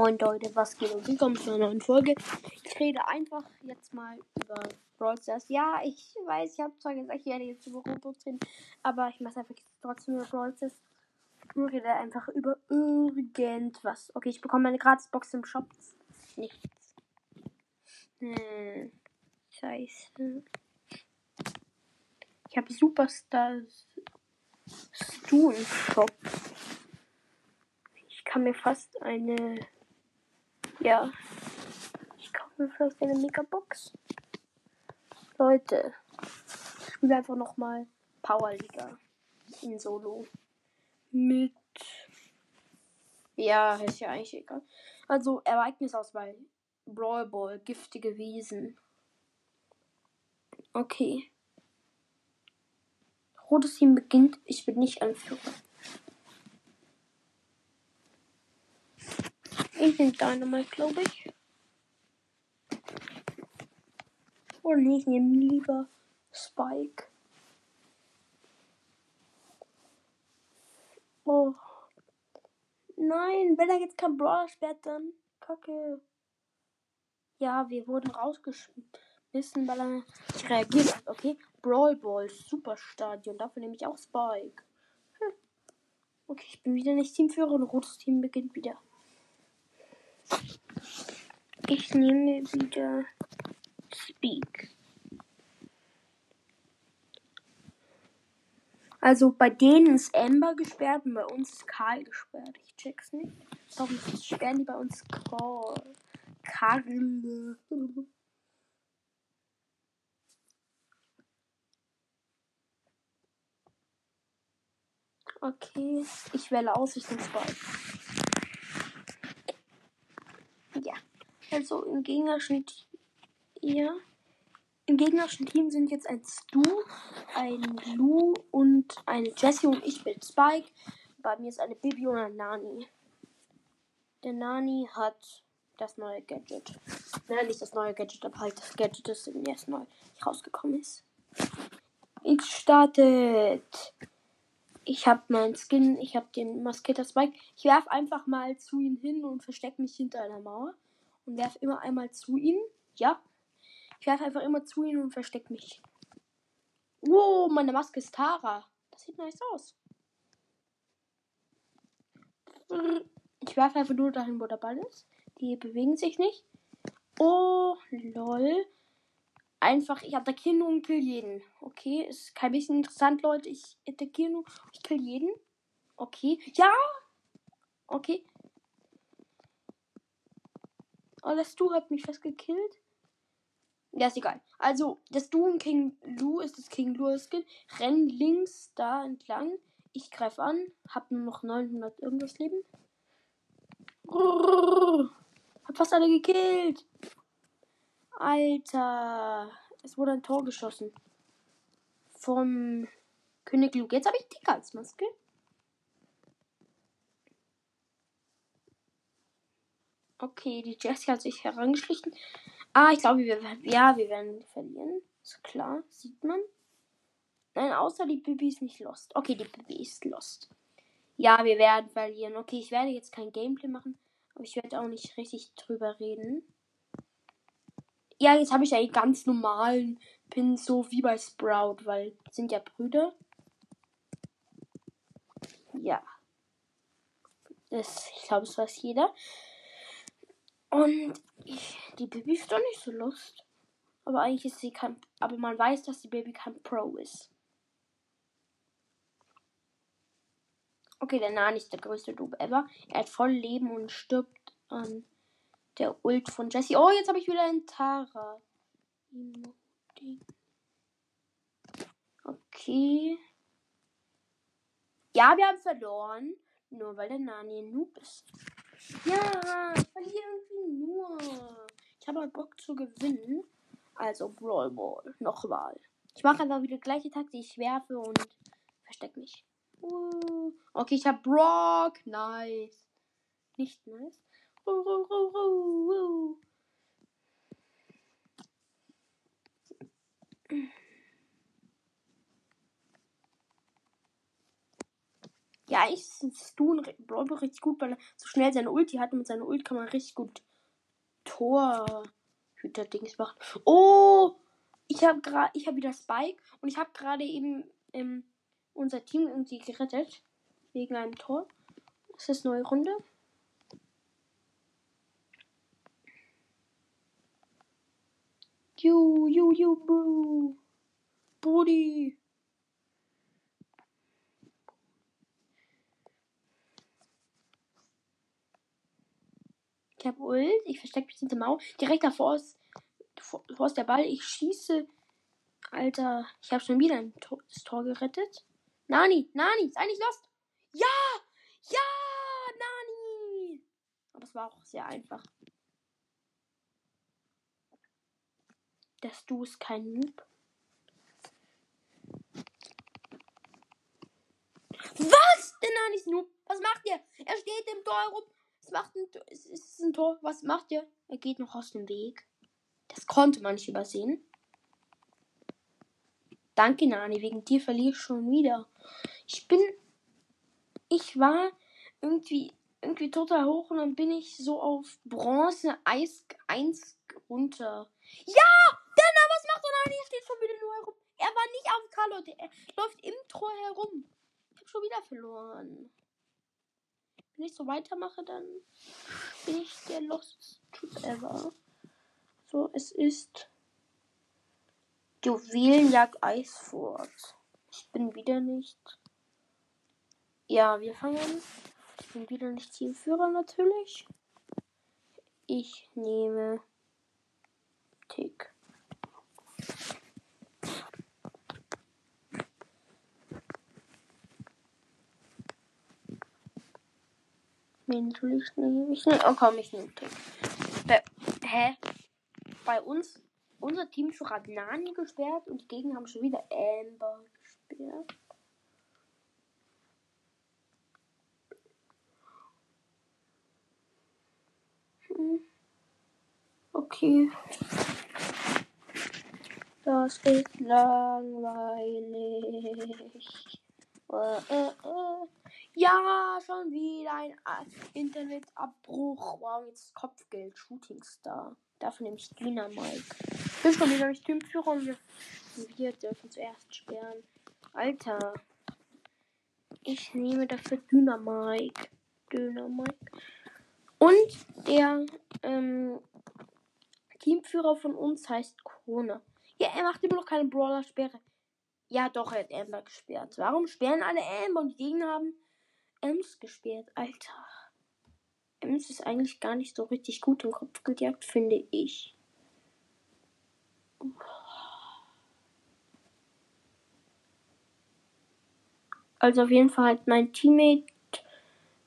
Moin Leute, was geht und willkommen zu einer neuen Folge. Ich rede einfach jetzt mal über Brawl Stars. Ja, ich weiß, ich habe zwar gesagt, ich werde jetzt über Roblox reden, aber ich mache einfach trotzdem über Brawl Stars. Ich rede einfach über irgendwas. Okay, ich bekomme eine Gratisbox im Shop. Nichts. Hm. Scheiße. Ich habe Superstars Stu im Shop. Ich kann mir fast eine ja. Ich kaufe mir vielleicht eine Megabox. Leute, ich spiele einfach nochmal Powerliga in Solo. Mit. Ja, ist ja eigentlich egal. Also, Ereignisauswahl. Brawl Ball, giftige Wiesen. Okay. Rotes Team beginnt. Ich bin nicht Anführer. Ich nehme Dynamite, glaube ich. Oder nee, ich nehme lieber Spike. Oh. Nein, wenn er jetzt kein Brawler sperrt, dann kacke. Ja, wir wurden rausgeschmissen, weil er nicht reagiert hat. Okay, Brawl Ball, Superstadion. Dafür nehme ich auch Spike. Hm. Okay, ich bin wieder nicht Teamführer und rotes Team beginnt wieder. Ich nehme wieder Speak. Also bei denen ist Amber gesperrt und bei uns ist Karl gesperrt. Ich check's nicht. Warum sperren die bei uns Karl? Karl. Okay, ich wähle aus, ich nehme zwei. Ja. Also im gegnerischen ja. Im gegnerischen Team sind jetzt ein Stu, ein Lou und eine Jessie und ich bin Spike. Bei mir ist eine Bibi und ein Nani. Der Nani hat das neue Gadget. Nein, nicht das neue Gadget, aber halt das Gadget, das jetzt neu rausgekommen ist. Ich startet. Ich habe meinen Skin, ich habe den Masketer Spike. Ich werf einfach mal zu ihm hin und verstecke mich hinter einer Mauer. Und werf immer einmal zu ihm. Ja. Ich werf einfach immer zu ihm und verstecke mich. Wow, meine Maske ist Tara. Das sieht nice aus. Ich werfe einfach nur dahin, wo der Ball ist. Die bewegen sich nicht. Oh, lol einfach, ich attackiere nur und kill jeden. Okay, ist kein bisschen interessant, Leute. Ich attackiere nur, ich kill jeden. Okay, ja. Okay. Oh, das Du hat mich fast gekillt. Ja, ist egal. Also, das Du und King Lu ist das King Lu Skin. Renn links da entlang. Ich greife an. Hab nur noch 900 irgendwas Leben. Hab fast alle gekillt. Alter. Es wurde ein Tor geschossen. Vom König Luke. Jetzt habe ich Tick als Okay, die Jessie hat sich herangeschlichen. Ah, ich glaube, wir werden. Ja, wir werden verlieren. Ist klar, sieht man. Nein, außer die Bibi ist nicht lost. Okay, die Bibi ist lost. Ja, wir werden verlieren. Okay, ich werde jetzt kein Gameplay machen. Aber ich werde auch nicht richtig drüber reden. Ja, jetzt habe ich einen ganz normalen Pin, so wie bei Sprout, weil sind ja Brüder. Ja. Das, ich glaube, es weiß jeder. Und ich, die Baby ist doch nicht so lust. Aber eigentlich ist sie kein. Aber man weiß, dass die Baby kein Pro ist. Okay, der Nani ist der größte Noob ever. Er hat voll Leben und stirbt an der Ult von Jesse. Oh, jetzt habe ich wieder einen Tara. Okay. Ja, wir haben verloren. Nur weil der Nani ein Noob ist. Ja, ich verliere irgendwie nur. Ich habe halt Bock zu gewinnen. Also Brawl Ball. Nochmal. Ich mache einfach wieder die gleiche Taktik. Ich werfe und verstecke mich. Okay, ich habe Brock. Nice. Nicht nice. Ja, ich Stu ein Brawlball richtig gut, weil er so schnell seine Ulti hat. Und mit seiner Ulti kann man richtig gut Torhüter-Dings machen. Oh! Ich habe gerade, ich habe wieder Spike und ich habe gerade eben ähm, unser Team irgendwie gerettet. Wegen einem Tor. Das ist neue Runde. You, you, you, bro. Brody. Ich habe Ult. Ich verstecke mich hinter Mauer. Direkt davor ist, davor ist der Ball. Ich schieße. Alter, ich habe schon wieder ein Tor, das Tor gerettet. Nani, Nani, sei nicht lost. Ja, ja, Nani. Aber es war auch sehr einfach. Dass du es kein Noob. Was? Der Nani ist Noob. Was macht ihr? Er steht im Tor herum. Macht ein, es ist ein Tor. Was macht ihr? Er geht noch aus dem Weg. Das konnte man nicht übersehen. Danke, Nani. Wegen dir verliere ich schon wieder. Ich bin. Ich war irgendwie, irgendwie total hoch und dann bin ich so auf Bronze Eis 1 runter. Ja! Denner, was macht er? Nani? Er steht schon wieder nur herum. Er war nicht auf Carlo. Er läuft im Tor herum. Ich habe schon wieder verloren. Ich so weitermache, dann bin ich der Lost Typ ever. So, es ist Juwelenjagd Eisfurt. Ich bin wieder nicht. Ja, wir fangen. Ich bin wieder nicht Teamführer natürlich. Ich nehme Tick. Wen soll ich nehmen? Ich. Oh komm, ich nehme Tick. Be Hä? Bei uns, unser Teamführer hat Nani gesperrt und die Gegner haben schon wieder Amber gesperrt. Hm. Okay. Das ist langweilig. Äh, äh, äh. Ja, schon wieder ein Internetabbruch. Wow, jetzt Kopfgeld, Shooting Star. Dafür nehme ich Dynamite. Ich bin schon wieder nicht Teamführer und wir, wir dürfen zuerst sperren. Alter. Ich nehme dafür Dynamite. Dynamite. Und der ähm, Teamführer von uns heißt Krone. Ja, er macht immer noch keine Brawler-Sperre. Ja, doch, er hat Amber gesperrt. Warum sperren alle Amber und die Gegner haben Ems gesperrt? Alter. Ems ist eigentlich gar nicht so richtig gut im Kopf gejagt, finde ich. Also auf jeden Fall hat mein Teammate,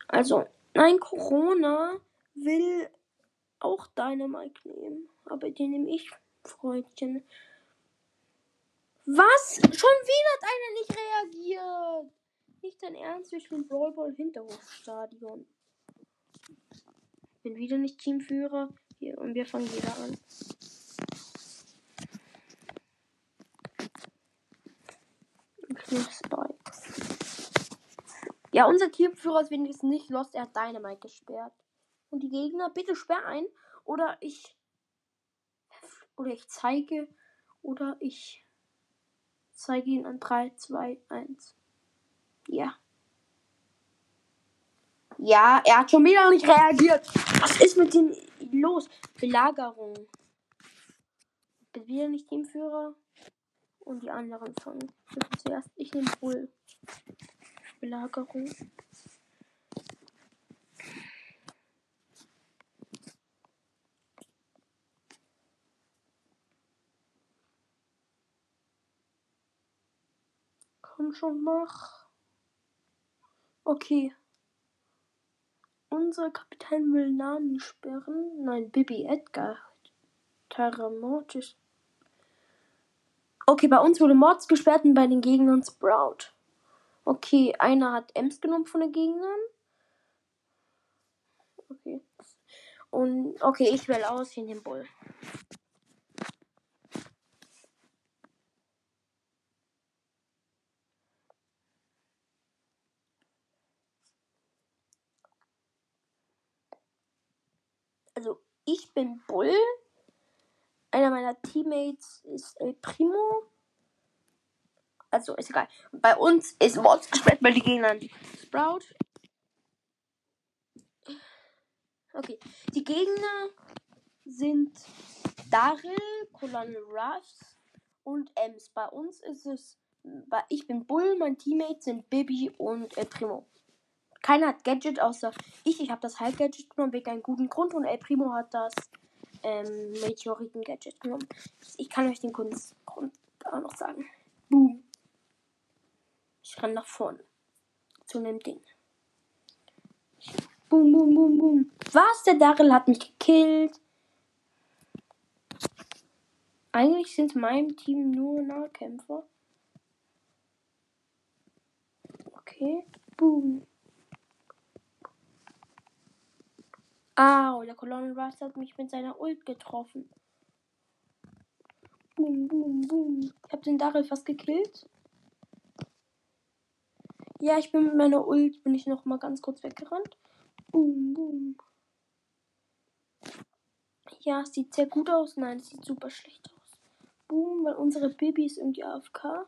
also nein, Corona will auch deine Mike nehmen, aber den nehme ich, Freundchen. Was? Schon wieder hat einer nicht reagiert. Nicht dein Ernst, wir spielen Brawlball Hinterhofstadion. Bin wieder nicht Teamführer. Hier, und wir fangen wieder an. Ja, unser Teamführer ist wenigstens nicht lost. Er hat Dynamite gesperrt. Und die Gegner, bitte sperr ein. Oder ich. Oder ich zeige. Oder ich zeige ihn an 3, 2, 1. Ja. Ja, er hat schon wieder nicht reagiert. Was ist mit dem los? Belagerung. Bin wieder nicht Teamführer. Und die anderen fangen. Zuerst, ich nehme Bull. Belagerung. Komm schon, mach. Okay. Unser Kapitän will Nani sperren. Nein, Bibi Edgar. Terramortis. Okay, bei uns wurde Mords gesperrt und bei den Gegnern Sprout. Okay, einer hat Ems genommen von den Gegnern. Okay. Und okay, ich wähle aus in den Bull. Ich bin Bull. Einer meiner Teammates ist El Primo. Also ist egal. Bei uns ist Mods gesperrt bei den Gegnern. Sprout. Okay. Die Gegner sind Daryl, Colonel Ruffs und Ems. Bei uns ist es. Ich bin Bull, mein Teammate sind Bibi und El Primo. Keiner hat Gadget außer ich. Ich habe das Halb-Gadget genommen wegen einem guten Grund und El Primo hat das ähm, Meteoriten-Gadget genommen. Ich kann euch den Grund auch noch sagen. Boom. Ich renne nach vorne. Zu einem Ding. Boom, boom, boom, boom. Was? Der Daryl hat mich gekillt. Eigentlich sind in meinem Team nur Nahkämpfer. Okay. Boom. Au, der Colonel Ruffs hat mich mit seiner Ult getroffen. Boom, boom, boom. Ich habe den Daryl fast gekillt. Ja, ich bin mit meiner Ult, bin ich noch mal ganz kurz weggerannt. Boom, boom. Ja, es sieht sehr gut aus. Nein, es sieht super schlecht aus. Boom, weil unsere Baby ist irgendwie AFK.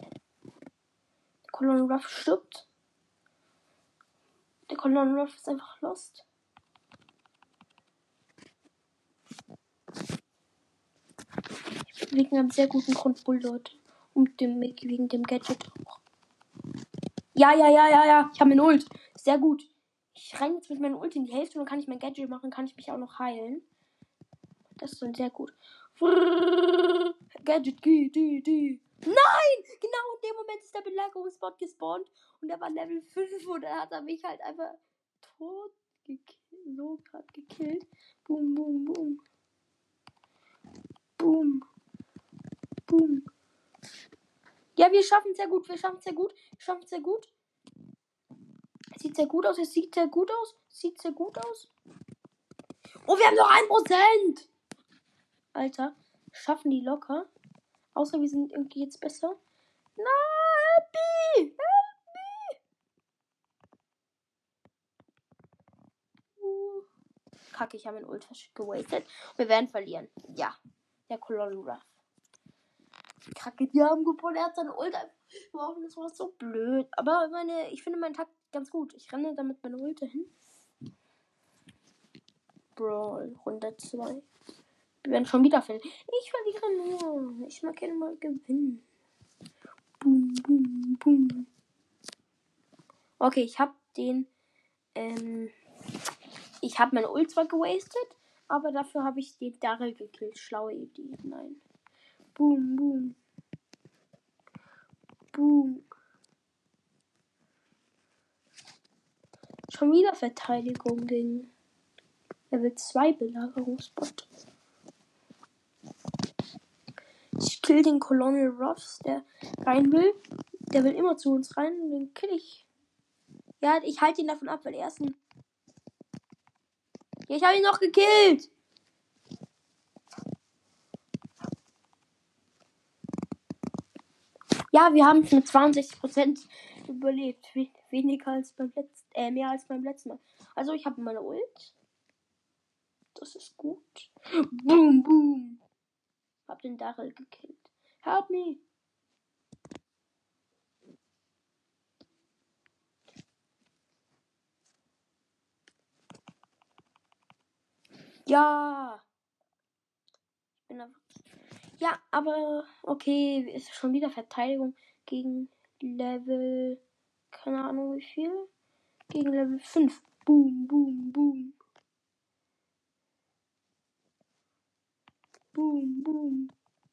Der Colonel Ruff stirbt. Der Colonel Ruff ist einfach lost. Wegen einem sehr guten Grund, Bull, Leute. Und dem, wegen dem Gadget auch. Ja, ja, ja, ja, ja. Ich habe einen Ult. Sehr gut. Ich renne jetzt mit meinem Ult in die Hälfte und dann kann ich mein Gadget machen, kann ich mich auch noch heilen. Das ist dann sehr gut. Gadget, G, D, D. Nein! Genau in dem Moment ist der Belagerungsbot gespawnt und er war Level 5 und dann hat er mich halt einfach tot gekillt. So gerade gekillt. Boom, boom. Boom. Boom. Ja, wir schaffen es sehr gut. Wir schaffen es sehr gut. Schaffen es sehr gut. Sieht sehr gut aus. Es sieht sehr gut aus. Sieht sehr gut aus. Oh, wir haben noch ein Prozent. Alter, schaffen die locker. Außer wir sind irgendwie jetzt besser. Na! Uh. Kacke, ich habe einen Ultra gewastet. Wir werden verlieren. Ja, der Colonel Ruff. Kacke, die haben gewonnen. Er hat seine Ultra geworfen. Das war so blöd. Aber meine, ich finde meinen Takt ganz gut. Ich renne damit meine Ultra hin. Brawl, 102. Wir werden schon wieder verlieren. Ich verliere nur. Ich mag gerne mal gewinnen. Boom, boom, boom. Okay, ich habe den. Ähm, ich habe meine Ult zwar gewastet, aber dafür habe ich den Daryl gekillt. Schlaue Idee. Nein. Boom, boom. Boom. Schon wieder Verteidigung gegen Level 2 Belagerungsbot. Ich kill den Colonel Ruffs, der rein will. Der will immer zu uns rein und den kill ich. Ja, ich halte ihn davon ab, weil er ist ein. Ja, ich habe ihn noch gekillt. Ja, wir haben es mit 62% überlebt. Weniger als beim letzten, äh, mehr als beim letzten Mal. Also ich habe meine Ult. Das ist gut. Boom, boom. Hab den Daryl gekillt. Help me. Ja. Ich bin einfach. Ja, aber okay, ist schon wieder Verteidigung gegen Level. Keine Ahnung wie viel. Gegen Level 5. Boom, boom, boom. Boom, boom,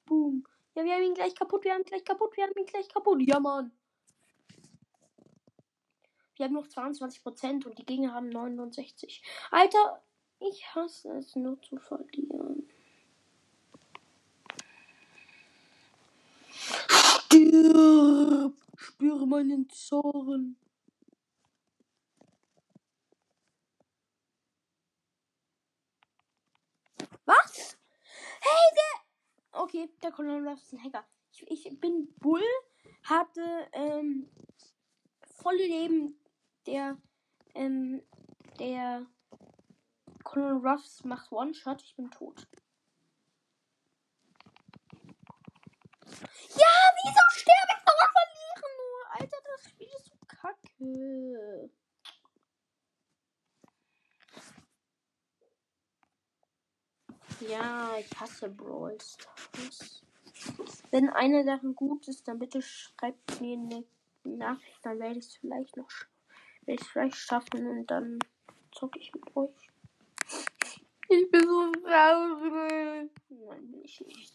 boom. Ja, wir haben ihn gleich kaputt, wir haben ihn gleich kaputt, wir haben ihn gleich kaputt. Ja, Mann. Wir haben noch 22% und die Gegner haben 69. Alter, ich hasse es nur zu verlieren. Spüre meinen Zorn. Was? Hey, der. Okay, der Colonel ist ein Hacker. Ich, ich bin Bull, hatte ähm, volle Leben der ähm, der Colonel Ruffs macht One-Shot. Ich bin tot. Ja, wieso sterbe ich noch und verliere nur? Alter, das Spiel ist so kacke. Ja, ich hasse Brawl Stars. Wenn eine Sache gut ist, dann bitte schreibt mir eine Nachricht, dann werde ich es vielleicht noch werde ich vielleicht schaffen und dann zocke ich mit euch. Ich bin so traurig. Nein, bin ich nicht.